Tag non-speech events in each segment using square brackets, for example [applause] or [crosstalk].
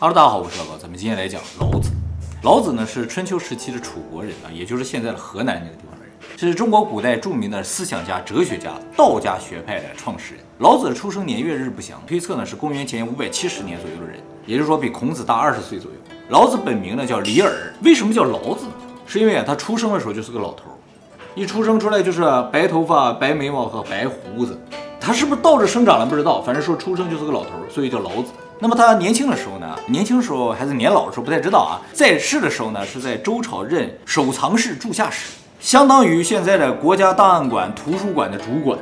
哈喽，大家好，我是老高，咱们今天来讲老子。老子呢是春秋时期的楚国人啊，也就是现在的河南那个地方的人，是中国古代著名的思想家、哲学家、道家学派的创始人。老子的出生年月日不详，推测呢是公元前五百七十年左右的人，也就是说比孔子大二十岁左右。老子本名呢叫李耳，为什么叫老子呢？是因为啊他出生的时候就是个老头，一出生出来就是白头发、白眉毛和白胡子。他是不是倒着生长了不知道，反正说出生就是个老头，所以叫老子。那么他年轻的时候呢，年轻时候还是年老的时候不太知道啊。在世的时候呢，是在周朝任守藏室柱下使，相当于现在的国家档案馆图书馆的主管。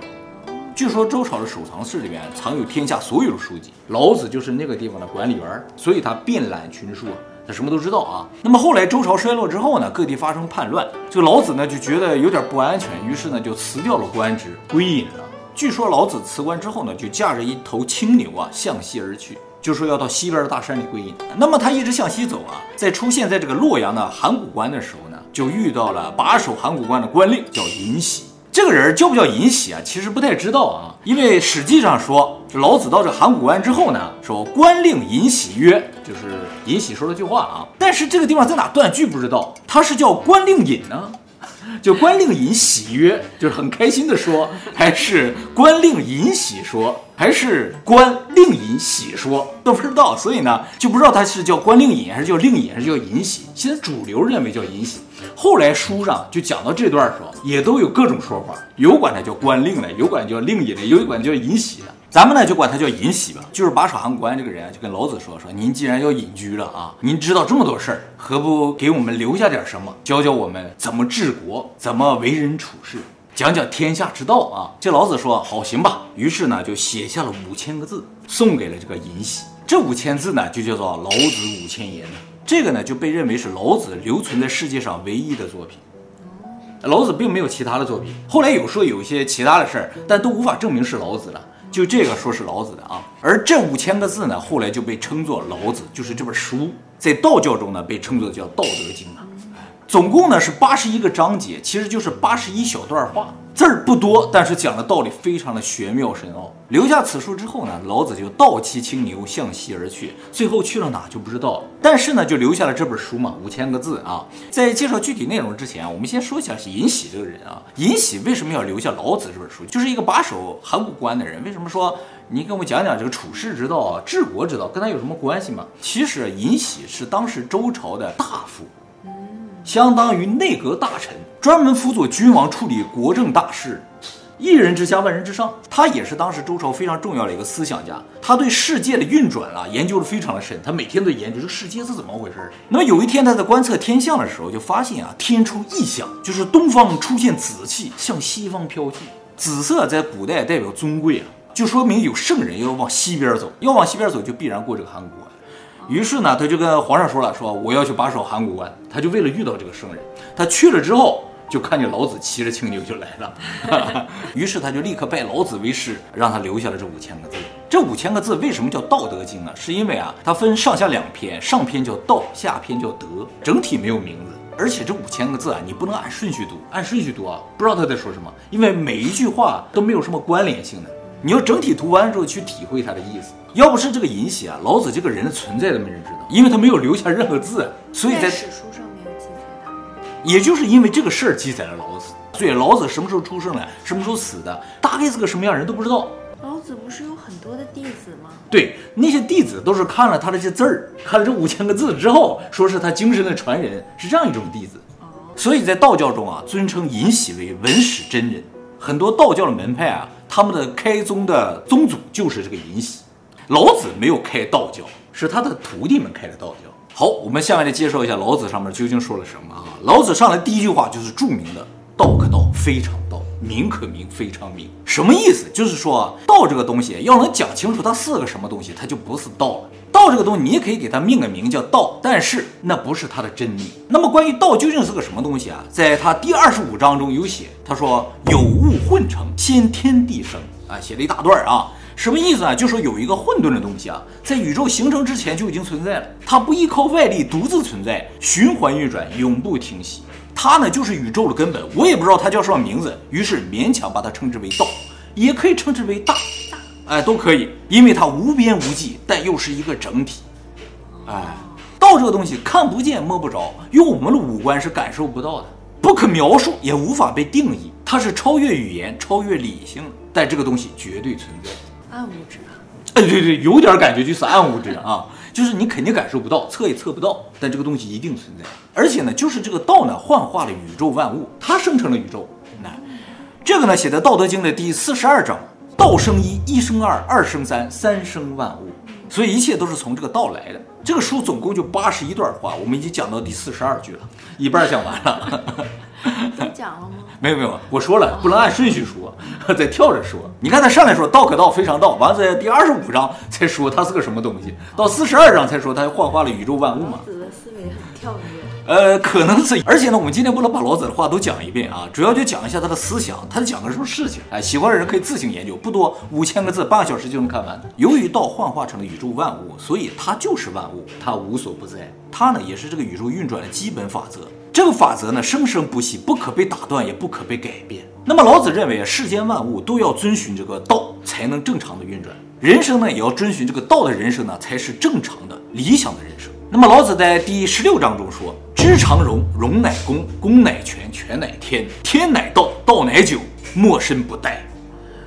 据说周朝的守藏室里面藏有天下所有的书籍，老子就是那个地方的管理员，所以他遍览群书，他什么都知道啊。那么后来周朝衰落之后呢，各地发生叛乱，这个老子呢就觉得有点不安全，于是呢就辞掉了官职，归隐了。据说老子辞官之后呢，就驾着一头青牛啊，向西而去，就说要到西边的大山里归隐。那么他一直向西走啊，在出现在这个洛阳的函谷关的时候呢，就遇到了把守函谷关的官令，叫尹喜。这个人叫不叫尹喜啊？其实不太知道啊，因为史记上说，老子到这函谷关之后呢，说官令尹喜曰，就是尹喜说了句话啊，但是这个地方在哪断句不知道，他是叫官令尹呢？就官令尹喜曰，就是很开心的说，还是官令尹喜说，还是官令尹喜说，都不知道，所以呢就不知道他是叫官令尹，还是叫令尹，还是叫尹喜。现在主流认为叫尹喜，后来书上就讲到这段的时候，也都有各种说法，有管他叫官令的，有管叫令尹的，有管叫尹喜的。咱们呢就管他叫尹喜吧，就是把守函谷关这个人啊，就跟老子说说，您既然要隐居了啊，您知道这么多事儿，何不给我们留下点什么，教教我们怎么治国，怎么为人处事，讲讲天下之道啊？这老子说好行吧，于是呢就写下了五千个字，送给了这个尹喜。这五千字呢就叫做《老子五千言》，这个呢就被认为是老子留存在世界上唯一的作品。老子并没有其他的作品，后来有说有一些其他的事儿，但都无法证明是老子了。就这个说是老子的啊，而这五千个字呢，后来就被称作老子，就是这本书，在道教中呢被称作叫《道德经》啊。总共呢是八十一个章节，其实就是八十一小段话。字儿不多，但是讲的道理非常的玄妙深奥。留下此书之后呢，老子就倒骑青牛向西而去，最后去了哪就不知道了。但是呢，就留下了这本书嘛，五千个字啊。在介绍具体内容之前，我们先说一下尹喜这个人啊。尹喜为什么要留下老子这本书？就是一个把守函谷关的人。为什么说你跟我讲讲这个处世之道啊、治国之道，跟他有什么关系吗？其实尹喜是当时周朝的大夫。相当于内阁大臣，专门辅佐君王处理国政大事，一人之下，万人之上。他也是当时周朝非常重要的一个思想家，他对世界的运转啊研究的非常的深，他每天都研究这个世界是怎么回事。那么有一天他在观测天象的时候，就发现啊天出异象，就是东方出现紫气向西方飘去。紫色在古代代表尊贵啊，就说明有圣人要往西边走，要往西边走就必然过这个函谷关。于是呢，他就跟皇上说了，说我要去把守函谷关。他就为了遇到这个圣人，他去了之后，就看见老子骑着青牛就来了。[laughs] 于是他就立刻拜老子为师，让他留下了这五千个字。这五千个字为什么叫《道德经》呢？是因为啊，它分上下两篇，上篇叫道，下篇叫德，整体没有名字。而且这五千个字啊，你不能按顺序读，按顺序读啊，不知道他在说什么，因为每一句话都没有什么关联性的。你要整体读完之后去体会他的意思。要不是这个尹喜啊，老子这个人的存在都没人知道，因为他没有留下任何字，所以在史书上没有记载他。也就是因为这个事儿记载了老子，所以老子什么时候出生的，什么时候死的，大概是个什么样人都不知道。老子不是有很多的弟子吗？对，那些弟子都是看了他的这些字儿，看了这五千个字之后，说是他精神的传人，是这样一种弟子。哦，所以在道教中啊，尊称尹喜为文史真人。很多道教的门派啊，他们的开宗的宗祖就是这个尹喜。老子没有开道教，是他的徒弟们开的道教。好，我们下面来介绍一下老子上面究竟说了什么啊？老子上来第一句话就是著名的“道可道，非常道；名可名，非常名”。什么意思？就是说道这个东西要能讲清楚它是个什么东西，它就不是道了。道这个东西你也可以给它命个名叫道，但是那不是它的真理。那么关于道究竟是个什么东西啊？在他第二十五章中有写，他说有物混成，先天地生啊，写了一大段啊。什么意思啊？就说有一个混沌的东西啊，在宇宙形成之前就已经存在了，它不依靠外力独自存在，循环运转，永不停息。它呢就是宇宙的根本。我也不知道它叫什么名字，于是勉强把它称之为道，也可以称之为大，哎，都可以，因为它无边无际，但又是一个整体。哎，道这个东西看不见摸不着，用我们的五官是感受不到的，不可描述，也无法被定义。它是超越语言、超越理性的，但这个东西绝对存在。暗物质啊？哎，对对，有点感觉就是暗物质啊，就是你肯定感受不到，测也测不到，但这个东西一定存在。而且呢，就是这个道呢，幻化了宇宙万物，它生成了宇宙。那这个呢，写在《道德经》的第四十二章：“道生一，一生二，二生三，三生万物。”所以一切都是从这个道来的。这个书总共就八十一段话，我们已经讲到第四十二句了，一半讲完了。[laughs] 你讲了吗？没有没有，我说了不能按顺序说，[laughs] 再跳着说。你看他上来说道可道非常道，完了在第二十五章才说他是个什么东西，到四十二章才说他幻化了宇宙万物嘛。老子的思维很跳跃。呃，可能是，而且呢，我们今天不能把老子的话都讲一遍啊，主要就讲一下他的思想，他讲个什么事情。哎，喜欢的人可以自行研究，不多，五千个字，半个小时就能看完。由于道幻化成了宇宙万物，所以它就是万物，它无所不在。它呢，也是这个宇宙运转的基本法则。这个法则呢，生生不息，不可被打断，也不可被改变。那么老子认为啊，世间万物都要遵循这个道，才能正常的运转。人生呢，也要遵循这个道的人生呢，才是正常的、理想的人生。那么老子在第十六章中说。知常容，容乃公，公乃全，全乃天，天乃道，道乃久，没身不殆。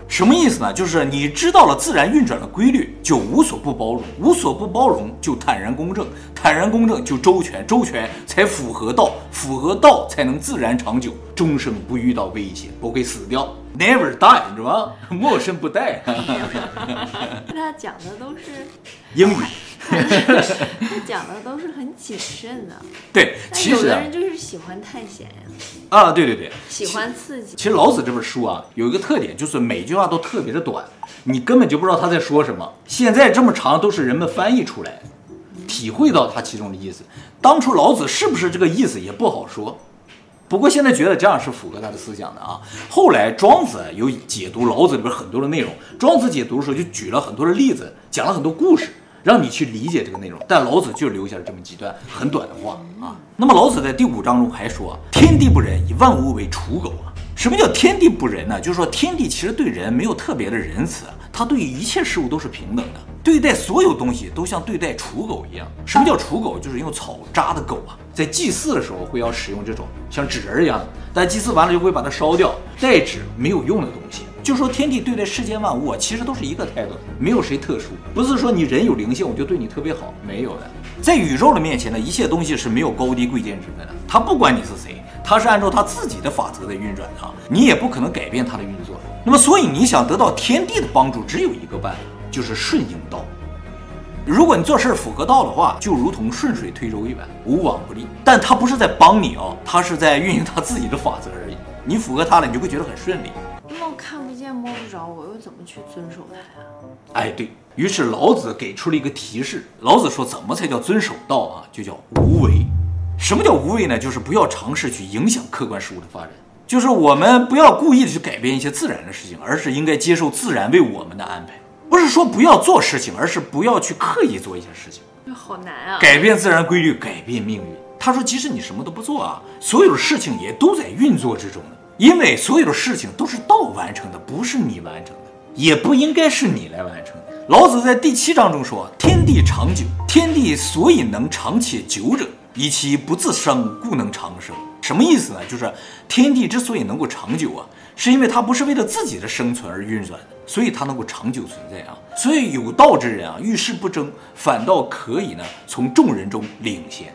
什么意思呢？就是你知道了自然运转的规律，就无所不包容；无所不包容，就坦然公正；坦然公正，就周全；周全才符合道；符合道，才能自然长久，终生不遇到危险，不会死掉，Never die，你知道吗？[laughs] 莫身不殆。[laughs] 那讲的都是英语。他 [laughs] 讲的都是很谨慎的，对，其实有的人就是喜欢探险呀，啊，对对对，喜欢刺激。其实老子这本书啊，有一个特点，就是每句话都特别的短，你根本就不知道他在说什么。现在这么长都是人们翻译出来，体会到他其中的意思。当初老子是不是这个意思也不好说，不过现在觉得这样是符合他的思想的啊。后来庄子有解读老子里边很多的内容，庄子解读的时候就举了很多的例子，讲了很多故事。让你去理解这个内容，但老子就留下了这么几段很短的话啊。那么老子在第五章中还说：“天地不仁，以万物为刍狗啊。”什么叫天地不仁呢？就是说天地其实对人没有特别的仁慈，他对于一切事物都是平等的，对待所有东西都像对待刍狗一样。什么叫刍狗？就是用草扎的狗啊，在祭祀的时候会要使用这种像纸人一样的，但祭祀完了就会把它烧掉，代纸没有用的东西。就说天地对待世间万物啊，其实都是一个态度，没有谁特殊，不是说你人有灵性我就对你特别好，没有的。在宇宙的面前呢，一切东西是没有高低贵贱之分的，他不管你是谁，他是按照他自己的法则在运转的，你也不可能改变他的运作。那么，所以你想得到天地的帮助，只有一个办法，就是顺应道。如果你做事符合道的话，就如同顺水推舟一般，无往不利。但他不是在帮你啊，他是在运行他自己的法则而已。你符合他了，你就会觉得很顺利。那我看摸不着，我又怎么去遵守它呀？哎，对，于是老子给出了一个提示。老子说，怎么才叫遵守道啊？就叫无为。什么叫无为呢？就是不要尝试去影响客观事物的发展，就是我们不要故意的去改变一些自然的事情，而是应该接受自然为我们的安排。不是说不要做事情，而是不要去刻意做一些事情。这好难啊！改变自然规律，改变命运。他说，即使你什么都不做啊，所有的事情也都在运作之中呢。因为所有的事情都是道完成的，不是你完成的，也不应该是你来完成的。老子在第七章中说：“天地长久，天地所以能长且久者，以其不自生，故能长生。”什么意思呢？就是天地之所以能够长久啊，是因为它不是为了自己的生存而运转的，所以它能够长久存在啊。所以有道之人啊，遇事不争，反倒可以呢从众人中领先，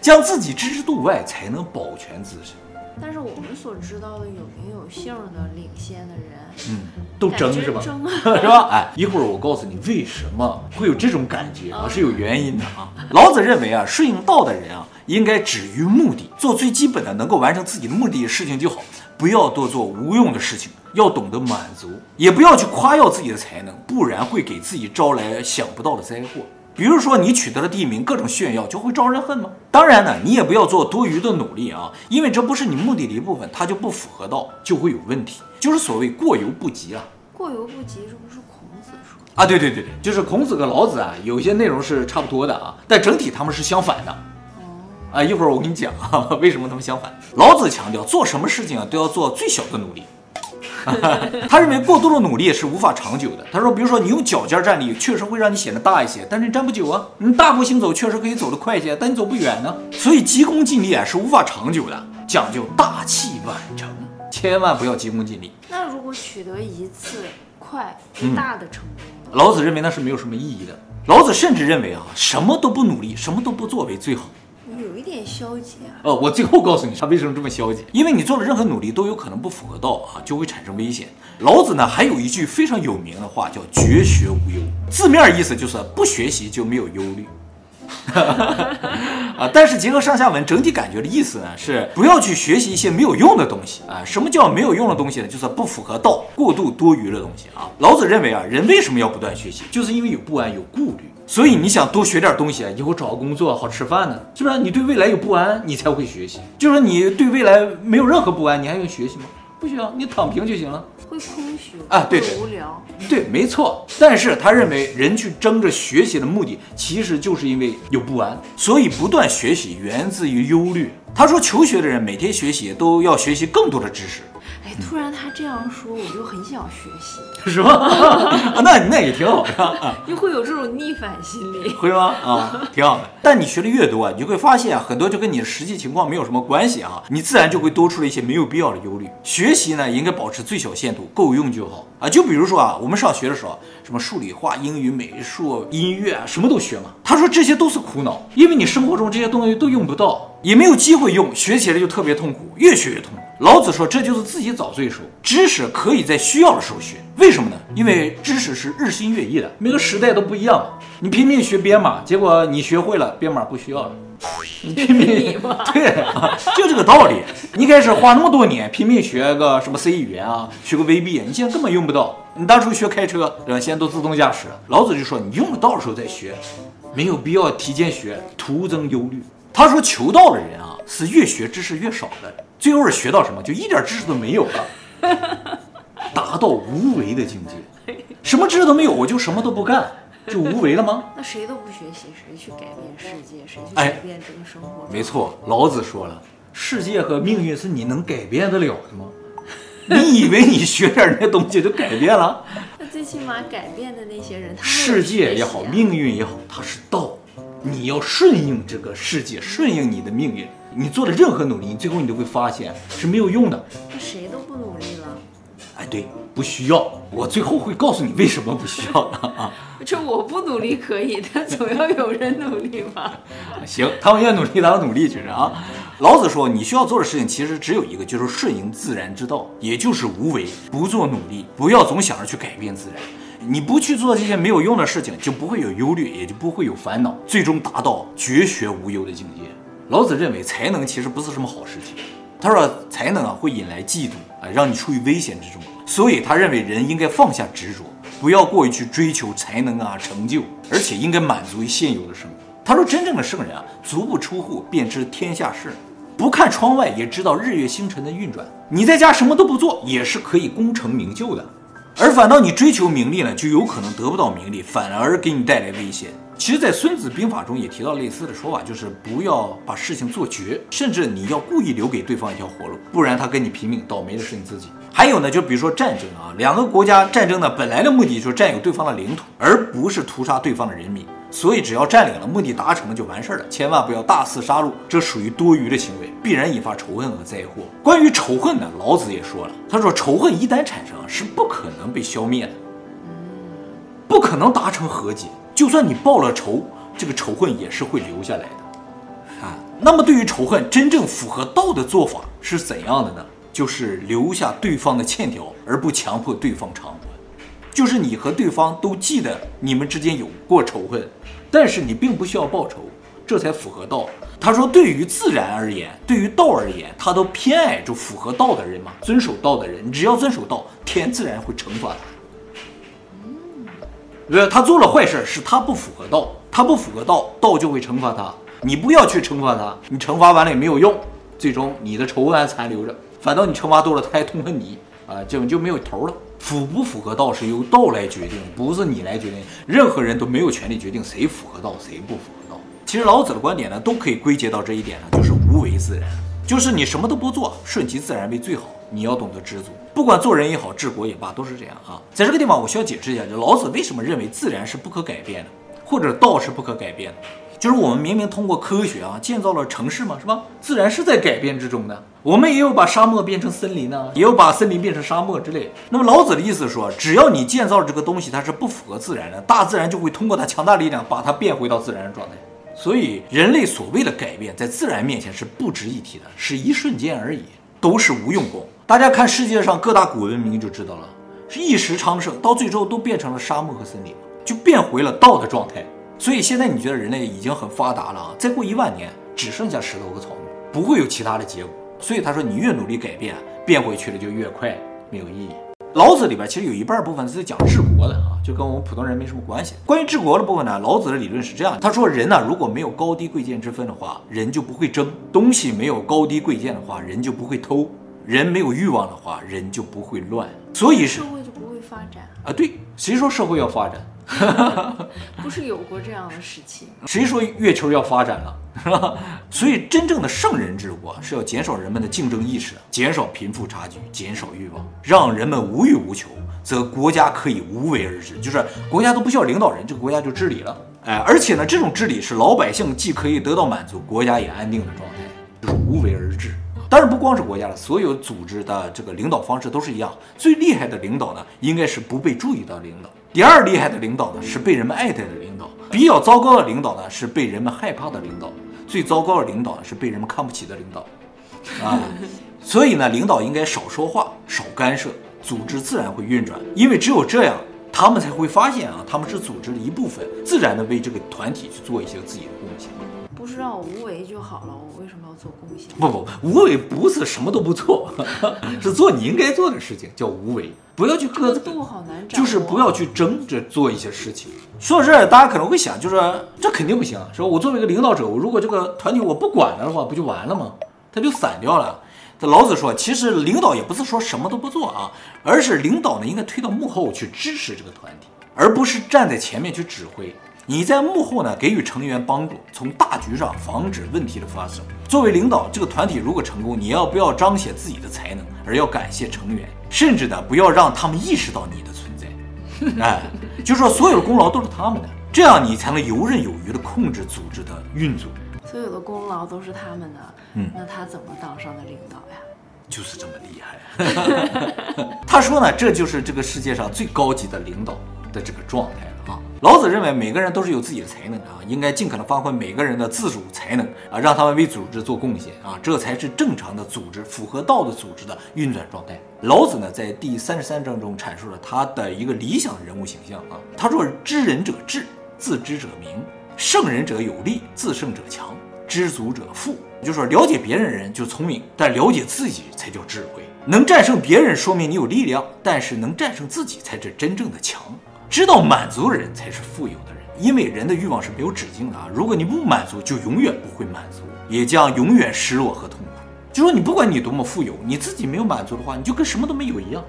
将自己置之度外，才能保全自身。但是我们所知道的有名有姓的领先的人，嗯，都争是吧？争啊，[laughs] 是吧？哎，一会儿我告诉你为什么会有这种感觉啊，是有原因的啊。老子认为啊，顺应道的人啊，应该止于目的，做最基本的能够完成自己的目的的事情就好，不要多做无用的事情，要懂得满足，也不要去夸耀自己的才能，不然会给自己招来想不到的灾祸。比如说，你取得了第一名，各种炫耀就会招人恨吗？当然呢，你也不要做多余的努力啊，因为这不是你目的的一部分，它就不符合道，就会有问题。就是所谓过犹不及啊。过犹不及，这不是孔子说的啊？对对对对，就是孔子和老子啊，有些内容是差不多的啊，但整体他们是相反的。哦。啊，一会儿我跟你讲啊，为什么他们相反。老子强调做什么事情啊，都要做最小的努力。[laughs] 他认为过度的努力是无法长久的。他说，比如说你用脚尖站立，确实会让你显得大一些，但是你站不久啊。你大步行走确实可以走得快一些，但你走不远呢。所以急功近利啊是无法长久的，讲究大器晚成，千万不要急功近利。那如果取得一次快大的成功，嗯，老子认为那是没有什么意义的。老子甚至认为啊，什么都不努力，什么都不作为最好。有一点消极啊！哦，我最后告诉你他为什么这么消极，因为你做的任何努力都有可能不符合道啊，就会产生危险。老子呢还有一句非常有名的话叫“绝学无忧”，字面意思就是不学习就没有忧虑。[laughs] 啊，但是结合上下文整体感觉的意思呢，是不要去学习一些没有用的东西啊。什么叫没有用的东西呢？就是不符合道、过度多余的东西啊。老子认为啊，人为什么要不断学习？就是因为有不安、有顾虑。所以你想多学点东西啊，以后找个工作好吃饭呢，是不是？你对未来有不安，你才会学习。就是说你对未来没有任何不安，你还用学习吗？不需要，你躺平就行了。会空虚啊，对对，无聊，对，没错。但是他认为人去争着学习的目的，其实就是因为有不安，所以不断学习源自于忧虑。他说，求学的人每天学习都要学习更多的知识。哎，突然他这样说，我就很想学习，[laughs] 是吗？啊，那那也挺好的啊，就会有这种逆反心理，会吗？啊，挺好的。但你学的越多啊，你就会发现啊，很多就跟你的实际情况没有什么关系啊，你自然就会多出了一些没有必要的忧虑。学习呢，应该保持最小限度，够用就好啊。就比如说啊，我们上学的时候，什么数理化、英语、美术、音乐啊，什么都学嘛。他说这些都是苦恼，因为你生活中这些东西都用不到，也没有机会用，学起来就特别痛苦，越学越痛苦。老子说，这就是自己找罪受。知识可以在需要的时候学，为什么呢？因为知识是日新月异的，每个时代都不一样。你拼命学编码，结果你学会了，编码不需要了。你拼命 [laughs] 对啊，就这个道理。你开始花那么多年拼命学个什么 C 语言啊，学个 VB，你现在根本用不到。你当初学开车，对吧？现在都自动驾驶了。老子就说，你用得到的时候再学，没有必要提前学，徒增忧虑。他说，求道的人啊，是越学知识越少的。最后是学到什么？就一点知识都没有了，[laughs] 达到无为的境界。什么知识都没有，我就什么都不干，就无为了吗？[laughs] 那谁都不学习，谁去改变世界？谁去改变这个生活？没错，老子说了，世界和命运是你能改变得了的吗？你以为你学点那东西就改变了？[laughs] 那最起码改变的那些人，他世界也好，命运也好，它是道，你要顺应这个世界，顺应你的命运。你做的任何努力，你最后你都会发现是没有用的。那谁都不努力了？哎，对，不需要。我最后会告诉你为什么不需要啊。[laughs] 这我不努力可以，但总要有人努力吧？[laughs] 行，他们愿努力，他们努力去啊。老子说，你需要做的事情其实只有一个，就是顺应自然之道，也就是无为，不做努力，不要总想着去改变自然。你不去做这些没有用的事情，就不会有忧虑，也就不会有烦恼，最终达到绝学无忧的境界。老子认为才能其实不是什么好事情，他说才能啊会引来嫉妒啊，让你处于危险之中，所以他认为人应该放下执着，不要过于去追求才能啊成就，而且应该满足于现有的生活。他说真正的圣人啊，足不出户便知天下事，不看窗外也知道日月星辰的运转。你在家什么都不做也是可以功成名就的，而反倒你追求名利呢，就有可能得不到名利，反而给你带来危险。其实，在《孙子兵法》中也提到类似的说法，就是不要把事情做绝，甚至你要故意留给对方一条活路，不然他跟你拼命，倒霉的是你自己。还有呢，就比如说战争啊，两个国家战争呢，本来的目的就是占有对方的领土，而不是屠杀对方的人民。所以，只要占领了，目的达成了就完事儿了，千万不要大肆杀戮，这属于多余的行为，必然引发仇恨和灾祸。关于仇恨呢，老子也说了，他说仇恨一旦产生，是不可能被消灭的，不可能达成和解。就算你报了仇，这个仇恨也是会留下来的，啊。那么对于仇恨，真正符合道的做法是怎样的呢？就是留下对方的欠条，而不强迫对方偿。就是你和对方都记得你们之间有过仇恨，但是你并不需要报仇，这才符合道。他说，对于自然而言，对于道而言，他都偏爱就符合道的人嘛，遵守道的人，只要遵守道，天自然会惩罚他。呃，他做了坏事，是他不符合道，他不符合道，道就会惩罚他。你不要去惩罚他，你惩罚完了也没有用，最终你的仇恨还残留着，反倒你惩罚多了，他还痛恨你啊，就就没有头了。符不符合道是由道来决定，不是你来决定。任何人都没有权利决定谁符合道，谁不符合道。其实老子的观点呢，都可以归结到这一点呢，就是无为自然。就是你什么都不做，顺其自然为最好。你要懂得知足，不管做人也好，治国也罢，都是这样啊。在这个地方，我需要解释一下，就老子为什么认为自然是不可改变的，或者道是不可改变的。就是我们明明通过科学啊建造了城市嘛，是吧？自然是在改变之中的。我们也有把沙漠变成森林呢，也有把森林变成沙漠之类。那么老子的意思说，只要你建造了这个东西，它是不符合自然的，大自然就会通过它强大力量把它变回到自然的状态。所以，人类所谓的改变，在自然面前是不值一提的，是一瞬间而已，都是无用功。大家看世界上各大古文明就知道了，是一时昌盛，到最后都变成了沙漠和森林，就变回了道的状态。所以现在你觉得人类已经很发达了啊？再过一万年，只剩下石头和草木，不会有其他的结果。所以他说，你越努力改变，变回去的就越快，没有意义。老子里边其实有一半部分是讲治国的啊，就跟我们普通人没什么关系。关于治国的部分呢，老子的理论是这样：他说人呢，如果没有高低贵贱之分的话，人就不会争；东西没有高低贵贱的话，人就不会偷；人没有欲望的话，人就不会乱。所以是社会就不会发展啊？对，谁说社会要发展？[laughs] 不是有过这样的事情？谁说月球要发展了？是吧？所以真正的圣人治国是要减少人们的竞争意识，减少贫富差距，减少欲望，让人们无欲无求，则国家可以无为而治。就是国家都不需要领导人，这个国家就治理了。哎，而且呢，这种治理是老百姓既可以得到满足，国家也安定的状态，就是无为而治。当然不光是国家了，所有组织的这个领导方式都是一样。最厉害的领导呢，应该是不被注意到的领导。第二厉害的领导呢，是被人们爱戴的领导。比较糟糕的领导呢，是被人们害怕的领导。最糟糕的领导呢，是被人们看不起的领导。啊，[laughs] 所以呢，领导应该少说话，少干涉，组织自然会运转。因为只有这样，他们才会发现啊，他们是组织的一部分，自然的为这个团体去做一些自己的贡献。不是让我无为就好了，我为什么要做贡献？不不，无为不是什么都不做，[laughs] 是做你应该做的事情，叫无为。不要去各自，度好难找，就是不要去争着做一些事情。说到这儿，大家可能会想，就是这肯定不行。说我作为一个领导者，我如果这个团体我不管了的话，不就完了吗？他就散掉了。这老子说，其实领导也不是说什么都不做啊，而是领导呢应该推到幕后去支持这个团体，而不是站在前面去指挥。你在幕后呢，给予成员帮助，从大局上防止问题的发生。作为领导，这个团体如果成功，你要不要彰显自己的才能，而要感谢成员，甚至呢，不要让他们意识到你的存在。[laughs] 哎，就说所有的功劳都是他们的，这样你才能游刃有余地控制组织的运作。所有的功劳都是他们的，嗯，那他怎么当上的领导呀？就是这么厉害。[laughs] 他说呢，这就是这个世界上最高级的领导的这个状态。啊老子认为每个人都是有自己的才能啊，应该尽可能发挥每个人的自主才能啊，让他们为组织做贡献啊，这才是正常的组织，符合道的组织的运转状态。老子呢，在第三十三章中阐述了他的一个理想人物形象啊，他说：“知人者智，自知者明；胜人者有力，自胜者强；知足者富。”就是说，了解别人的人就聪明，但了解自己才叫智慧。能战胜别人，说明你有力量，但是能战胜自己才是真正的强。知道满足人才是富有的人，因为人的欲望是没有止境的啊！如果你不满足，就永远不会满足，也将永远失落和痛苦。就说你不管你多么富有，你自己没有满足的话，你就跟什么都没有一样。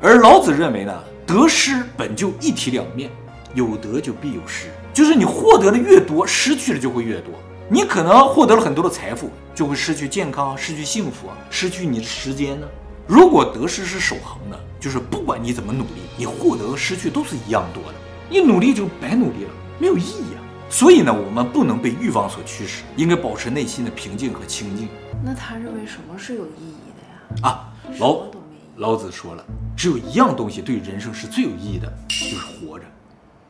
而老子认为呢，得失本就一体两面，有得就必有失，就是你获得的越多，失去的就会越多。你可能获得了很多的财富，就会失去健康，失去幸福，失去你的时间呢。如果得失是守恒的，就是不管你怎么努力，你获得和失去都是一样多的。你努力就白努力了，没有意义啊。所以呢，我们不能被欲望所驱使，应该保持内心的平静和清静。那他认为什么是有意义的呀？啊，老老子说了，只有一样东西对人生是最有意义的，就是活着。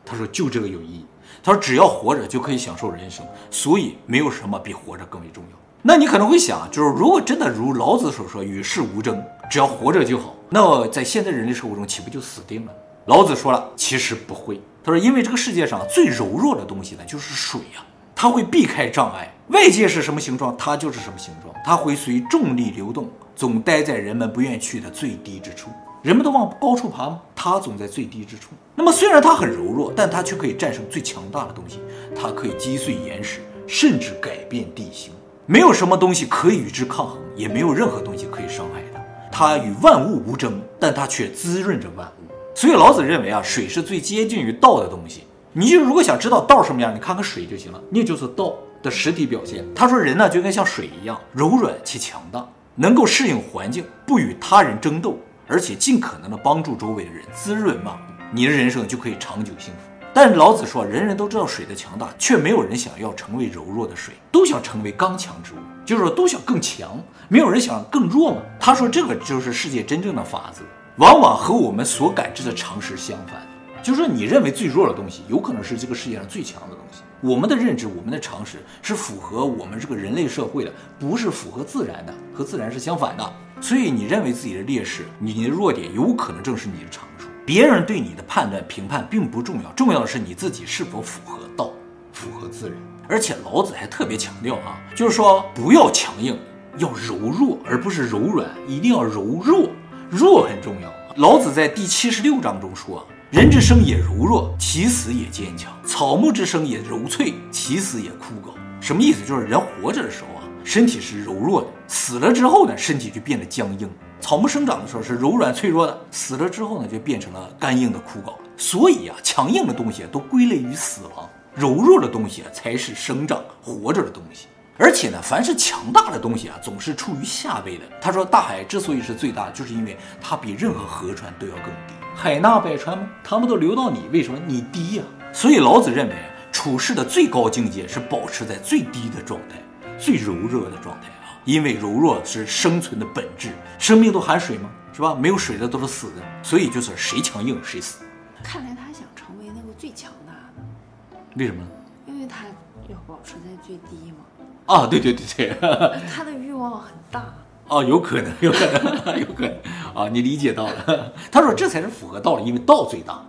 他说就这个有意义。他说只要活着就可以享受人生，所以没有什么比活着更为重要。那你可能会想，就是如果真的如老子所说，与世无争，只要活着就好，那在现在人类社会中，岂不就死定了？老子说了，其实不会。他说，因为这个世界上最柔弱的东西呢，就是水呀，它会避开障碍，外界是什么形状，它就是什么形状，它会随重力流动，总待在人们不愿去的最低之处。人们都往高处爬吗？它总在最低之处。那么虽然它很柔弱，但它却可以战胜最强大的东西，它可以击碎岩石，甚至改变地形。没有什么东西可以与之抗衡，也没有任何东西可以伤害它。与万物无争，但它却滋润着万物。所以老子认为啊，水是最接近于道的东西。你就如果想知道道什么样，你看看水就行了。那就是道，的实体表现。他说人呢就跟像水一样柔软且强大，能够适应环境，不与他人争斗，而且尽可能的帮助周围的人，滋润万物，你的人生就可以长久幸福。但是老子说，人人都知道水的强大，却没有人想要成为柔弱的水，都想成为刚强之物，就是说都想更强，没有人想更弱嘛。他说这个就是世界真正的法则，往往和我们所感知的常识相反。就是说你认为最弱的东西，有可能是这个世界上最强的东西。我们的认知，我们的常识是符合我们这个人类社会的，不是符合自然的，和自然是相反的。所以你认为自己的劣势，你的弱点，有可能正是你的长。别人对你的判断评判并不重要，重要的是你自己是否符合道，符合自然。而且老子还特别强调啊，就是说不要强硬，要柔弱，而不是柔软，一定要柔弱，弱很重要。老子在第七十六章中说啊，人之生也柔弱，其死也坚强；草木之生也柔脆，其死也枯槁。什么意思？就是人活着的时候啊，身体是柔弱的，死了之后呢，身体就变得僵硬。草木生长的时候是柔软脆弱的，死了之后呢，就变成了干硬的枯槁。所以啊，强硬的东西都归类于死亡，柔弱的东西啊才是生长活着的东西。而且呢，凡是强大的东西啊，总是处于下位的。他说，大海之所以是最大，就是因为它比任何河川都要更低。海纳百川吗？他们都流到你，为什么你低呀？所以老子认为，处事的最高境界是保持在最低的状态，最柔弱的状态。因为柔弱是生存的本质，生命都含水吗？是吧？没有水的都是死的，所以就是谁强硬谁死。看来他想成为那个最强大的，为什么？因为他要保持在最低嘛。啊，对对对对，[laughs] 他的欲望很大。哦，有可能，有可能，有可能啊，你理解到了。他说这才是符合道理，因为道最大。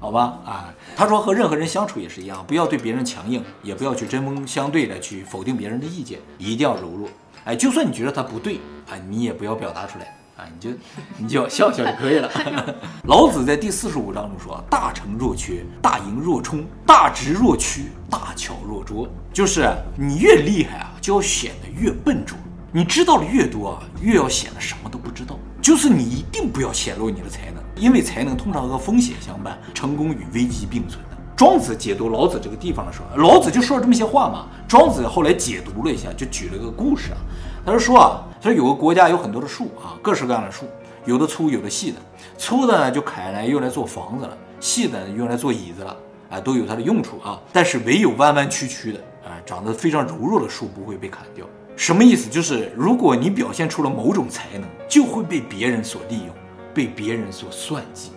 好吧，啊，他说和任何人相处也是一样，不要对别人强硬，也不要去针锋相对的去否定别人的意见，一定要柔弱。哎，就算你觉得他不对啊，你也不要表达出来啊，你就你就笑笑就可以了。[laughs] 老子在第四十五章中说：“大成若缺，大盈若冲，大直若屈，大巧若拙。”就是你越厉害啊，就要显得越笨拙；你知道的越多啊，越要显得什么都不知道。就是你一定不要显露你的才能，因为才能通常和风险相伴，成功与危机并存。庄子解读老子这个地方的时候，老子就说了这么些话嘛。庄子后来解读了一下，就举了个故事啊。他就说啊，他说有个国家有很多的树啊，各式各样的树，有的粗，有的细的。粗的呢就砍来用来做房子了，细的用来做椅子了，啊，都有它的用处啊。但是唯有弯弯曲曲的，啊，长得非常柔弱的树不会被砍掉。什么意思？就是如果你表现出了某种才能，就会被别人所利用，被别人所算计。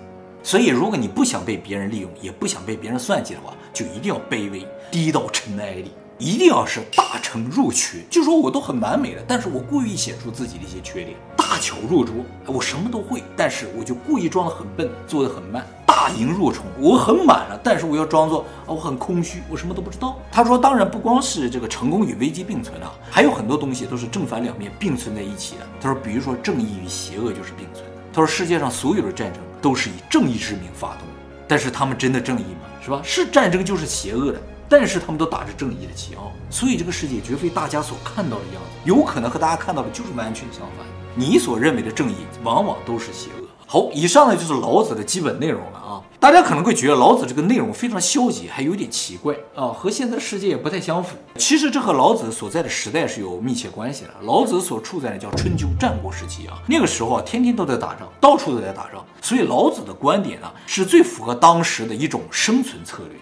所以，如果你不想被别人利用，也不想被别人算计的话，就一定要卑微，低到尘埃里，一定要是大成若缺。就说我都很完美了，但是我故意显出自己的一些缺点。大巧若拙，我什么都会，但是我就故意装得很笨，做得很慢。大盈若冲，我很满了，但是我要装作啊我很空虚，我什么都不知道。他说，当然不光是这个成功与危机并存啊，还有很多东西都是正反两面并存在一起的。他说，比如说正义与邪恶就是并存的。他说，世界上所有的战争。都是以正义之名发动，但是他们真的正义吗？是吧？是战争就是邪恶的，但是他们都打着正义的旗号，所以这个世界绝非大家所看到的样子，有可能和大家看到的就是完全相反。你所认为的正义，往往都是邪恶。好，以上呢就是老子的基本内容了啊。大家可能会觉得老子这个内容非常消极，还有点奇怪啊，和现在的世界也不太相符。其实这和老子所在的时代是有密切关系的。老子所处在的叫春秋战国时期啊，那个时候啊，天天都在打仗，到处都在打仗，所以老子的观点呢，是最符合当时的一种生存策略。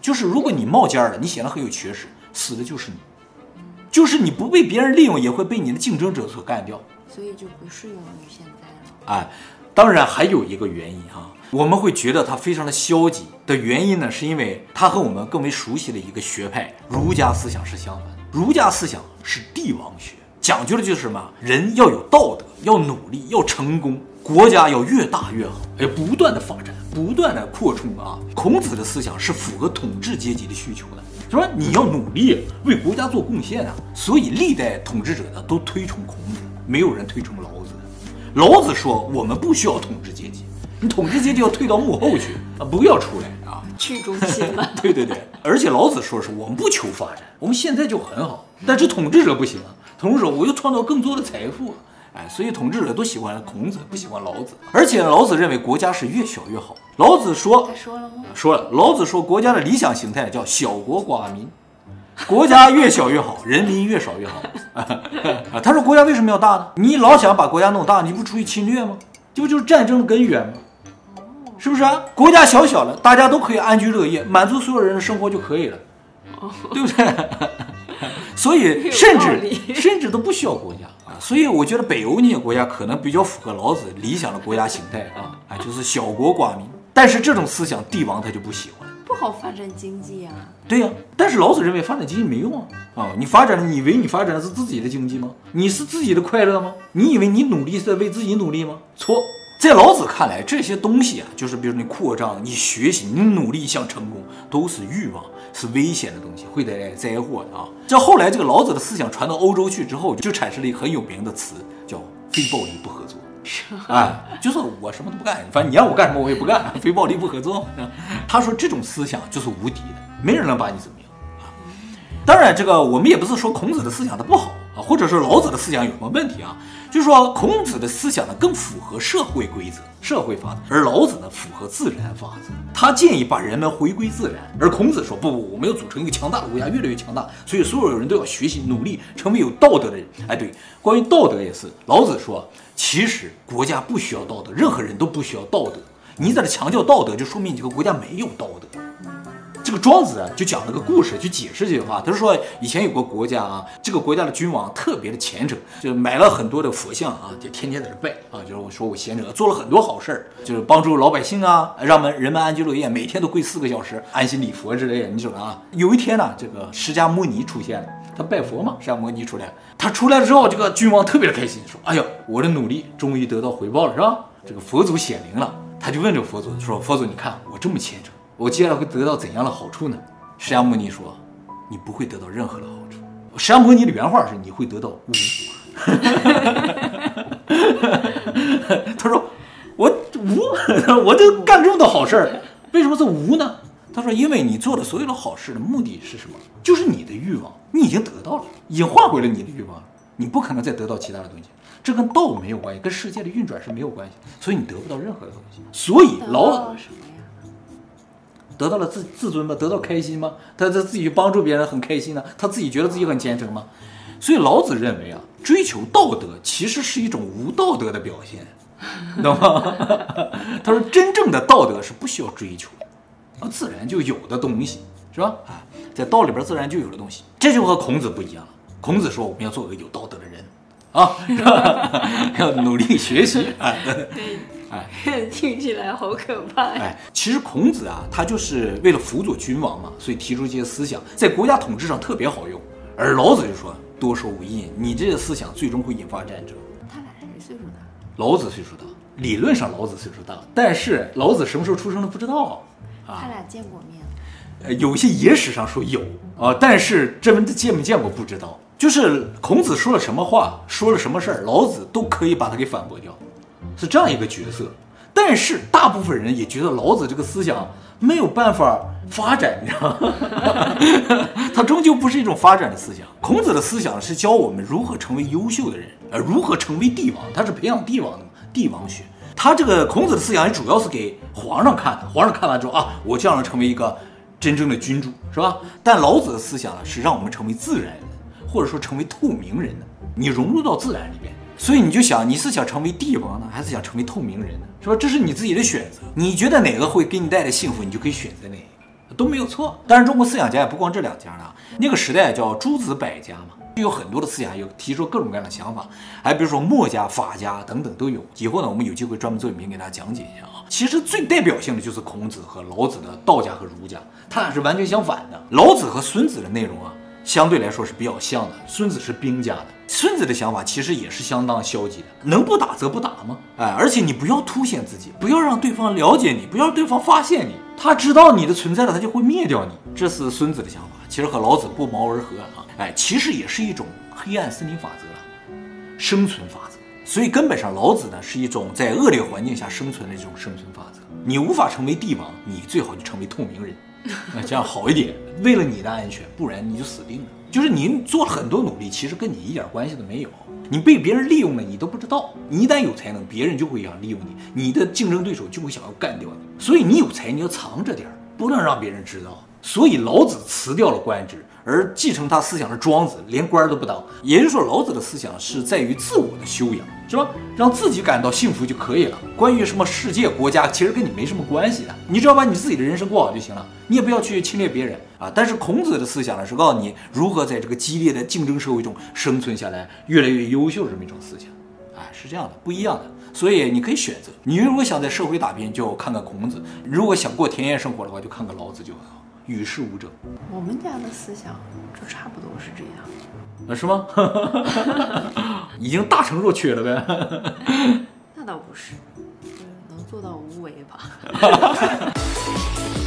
就是如果你冒尖了，你显得很有学识，死的就是你；就是你不被别人利用，也会被你的竞争者所干掉。所以就不适用于现在了。哎，当然还有一个原因哈。我们会觉得他非常的消极的原因呢，是因为他和我们更为熟悉的一个学派儒家思想是相反。儒家思想是帝王学，讲究的就是什么？人要有道德，要努力，要成功，国家要越大越好，要不断的发展，不断的扩充啊。孔子的思想是符合统治阶级的需求的，就说你要努力为国家做贡献啊。所以历代统治者呢都推崇孔子，没有人推崇老子。老子说我们不需要统治阶级。你统治阶级要退到幕后去啊，不要出来啊，去中心了。对对对，而且老子说是我们不求发展，我们现在就很好。但是统治者不行啊，统治者我又创造更多的财富，哎，所以统治者都喜欢孔子，不喜欢老子。而且老子认为国家是越小越好。老子说，说了吗？说了。老子说国家的理想形态叫小国寡民，国家越小越好，人民越少越好。[laughs] 啊，他说国家为什么要大呢？你老想把国家弄大，你不出于侵略吗？这不就是战争的根源吗？是不是啊？国家小小的，大家都可以安居乐业，满足所有人的生活就可以了，对不对？[laughs] 所以甚至 [laughs] 甚至都不需要国家啊。所以我觉得北欧那些国家可能比较符合老子理想的国家形态啊，啊，就是小国寡民。但是这种思想，帝王他就不喜欢。不好发展经济啊。对呀、啊，但是老子认为发展经济没用啊！啊，你发展，你以为你发展的是自己的经济吗？你是自己的快乐吗？你以为你努力是在为自己努力吗？错，在老子看来，这些东西啊，就是比如你扩张、你学习、你努力想成功，都是欲望，是危险的东西，会带来灾祸的啊！这后来这个老子的思想传到欧洲去之后，就产生了一个很有名的词，叫非暴力不合作。啊，就是我什么都不干，反正你让我干什么我也不干，非暴力不合作。[laughs] 他说这种思想就是无敌的，没人能把你怎么样啊。当然，这个我们也不是说孔子的思想它不好啊，或者是老子的思想有什么问题啊，就说孔子的思想呢更符合社会规则、社会法则，而老子呢符合自然法则。他建议把人们回归自然，而孔子说不不，我们要组成一个强大的国家，越来越强大，所以所有人都要学习努力，成为有道德的人。哎，对，关于道德也是，老子说。其实国家不需要道德，任何人都不需要道德。你在这强调道德，就说明你这个国家没有道德。这个庄子啊，就讲了个故事去解释这句话。他说以前有个国家啊，这个国家的君王特别的虔诚，就买了很多的佛像啊，就天天在这拜啊。就是我说我贤者做了很多好事儿，就是帮助老百姓啊，让们人们安居乐业，每天都跪四个小时，安心礼佛之类的。你说啊，有一天呢，这个释迦牟尼出现了。他拜佛嘛，释迦牟尼出来，他出来之后，这个君王特别的开心，说：“哎呦，我的努力终于得到回报了，是吧？这个佛祖显灵了。”他就问这个佛祖说：“佛祖，你看我这么虔诚，我接下来会得到怎样的好处呢？”释迦牟尼说：“你不会得到任何的好处。”释迦牟尼的原话是：“你会得到无。[laughs] ”他说：“我无，[laughs] 我就干这么多好事儿，为什么是无呢？”他说：“因为你做的所有的好事的目的是什么？就是你的欲望，你已经得到了，已经换回了你的欲望，你不可能再得到其他的东西。这跟道没有关系，跟世界的运转是没有关系，所以你得不到任何的东西。所以老子得到了自自尊吗？得到开心吗？他他自己帮助别人很开心呢？他自己觉得自己很虔诚吗？所以老子认为啊，追求道德其实是一种无道德的表现，[laughs] 懂吗？[laughs] 他说，真正的道德是不需要追求的。自然就有的东西是吧？啊，在道里边自然就有的东西，这就和孔子不一样了。孔子说，我们要做个有道德的人，啊，[laughs] 要努力学习。啊，对，哎，[laughs] 听起来好可怕呀。哎，其实孔子啊，他就是为了辅佐君王嘛，所以提出这些思想，在国家统治上特别好用。而老子就说，多说无益，你这些思想最终会引发战争。他俩谁岁数大？老子岁数大，理论上老子岁数大，但是老子什么时候出生的不知道。他俩见过面，呃，有些野史上说有啊，但是这问见没见过不知道。就是孔子说了什么话，说了什么事儿，老子都可以把他给反驳掉，是这样一个角色。但是大部分人也觉得老子这个思想没有办法发展，你知道吗？[laughs] 他终究不是一种发展的思想。孔子的思想是教我们如何成为优秀的人，呃，如何成为帝王，他是培养帝王的帝王学。他这个孔子的思想也主要是给皇上看的，皇上看完之后啊，我将来成为一个真正的君主，是吧？但老子的思想，是让我们成为自然人，或者说成为透明人的，你融入到自然里边。所以你就想，你是想成为帝王呢，还是想成为透明人呢？是吧？这是你自己的选择，你觉得哪个会给你带来幸福，你就可以选择哪一个，都没有错。当然，中国思想家也不光这两家呢，那个时代叫诸子百家嘛。就有很多的思想，有提出各种各样的想法，还比如说墨家、法家等等都有。以后呢，我们有机会专门做影片给大家讲解一下啊。其实最代表性的就是孔子和老子的道家和儒家，他俩是完全相反的。老子和孙子的内容啊，相对来说是比较像的。孙子是兵家的，孙子的想法其实也是相当消极的，能不打则不打吗？哎，而且你不要凸显自己，不要让对方了解你，不要让对方发现你，他知道你的存在了，他就会灭掉你。这是孙子的想法，其实和老子不谋而合啊。哎，其实也是一种黑暗森林法则，生存法则。所以根本上，老子呢是一种在恶劣环境下生存的这种生存法则。你无法成为帝王，你最好就成为透明人，[laughs] 那这样好一点。为了你的安全，不然你就死定了。就是您做了很多努力，其实跟你一点关系都没有。你被别人利用了，你都不知道。你一旦有才能，别人就会想利用你，你的竞争对手就会想要干掉你。所以你有才，你要藏着点儿，不能让别人知道。所以老子辞掉了官职，而继承他思想的庄子连官都不当。也就是说，老子的思想是在于自我的修养，是吧？让自己感到幸福就可以了。关于什么世界、国家，其实跟你没什么关系的，你只要把你自己的人生过好就行了。你也不要去侵略别人啊。但是孔子的思想呢，是告诉你如何在这个激烈的竞争社会中生存下来，越来越优秀这么一种思想。啊，是这样的，不一样的。所以你可以选择，你如果想在社会打拼，就看看孔子；如果想过田园生活的话，就看看老子就很好。与世无争。我们家的思想就差不多是这样。啊，是吗？[laughs] 已经大成若缺了呗。[laughs] 那倒不是，能做到无为吧。[laughs]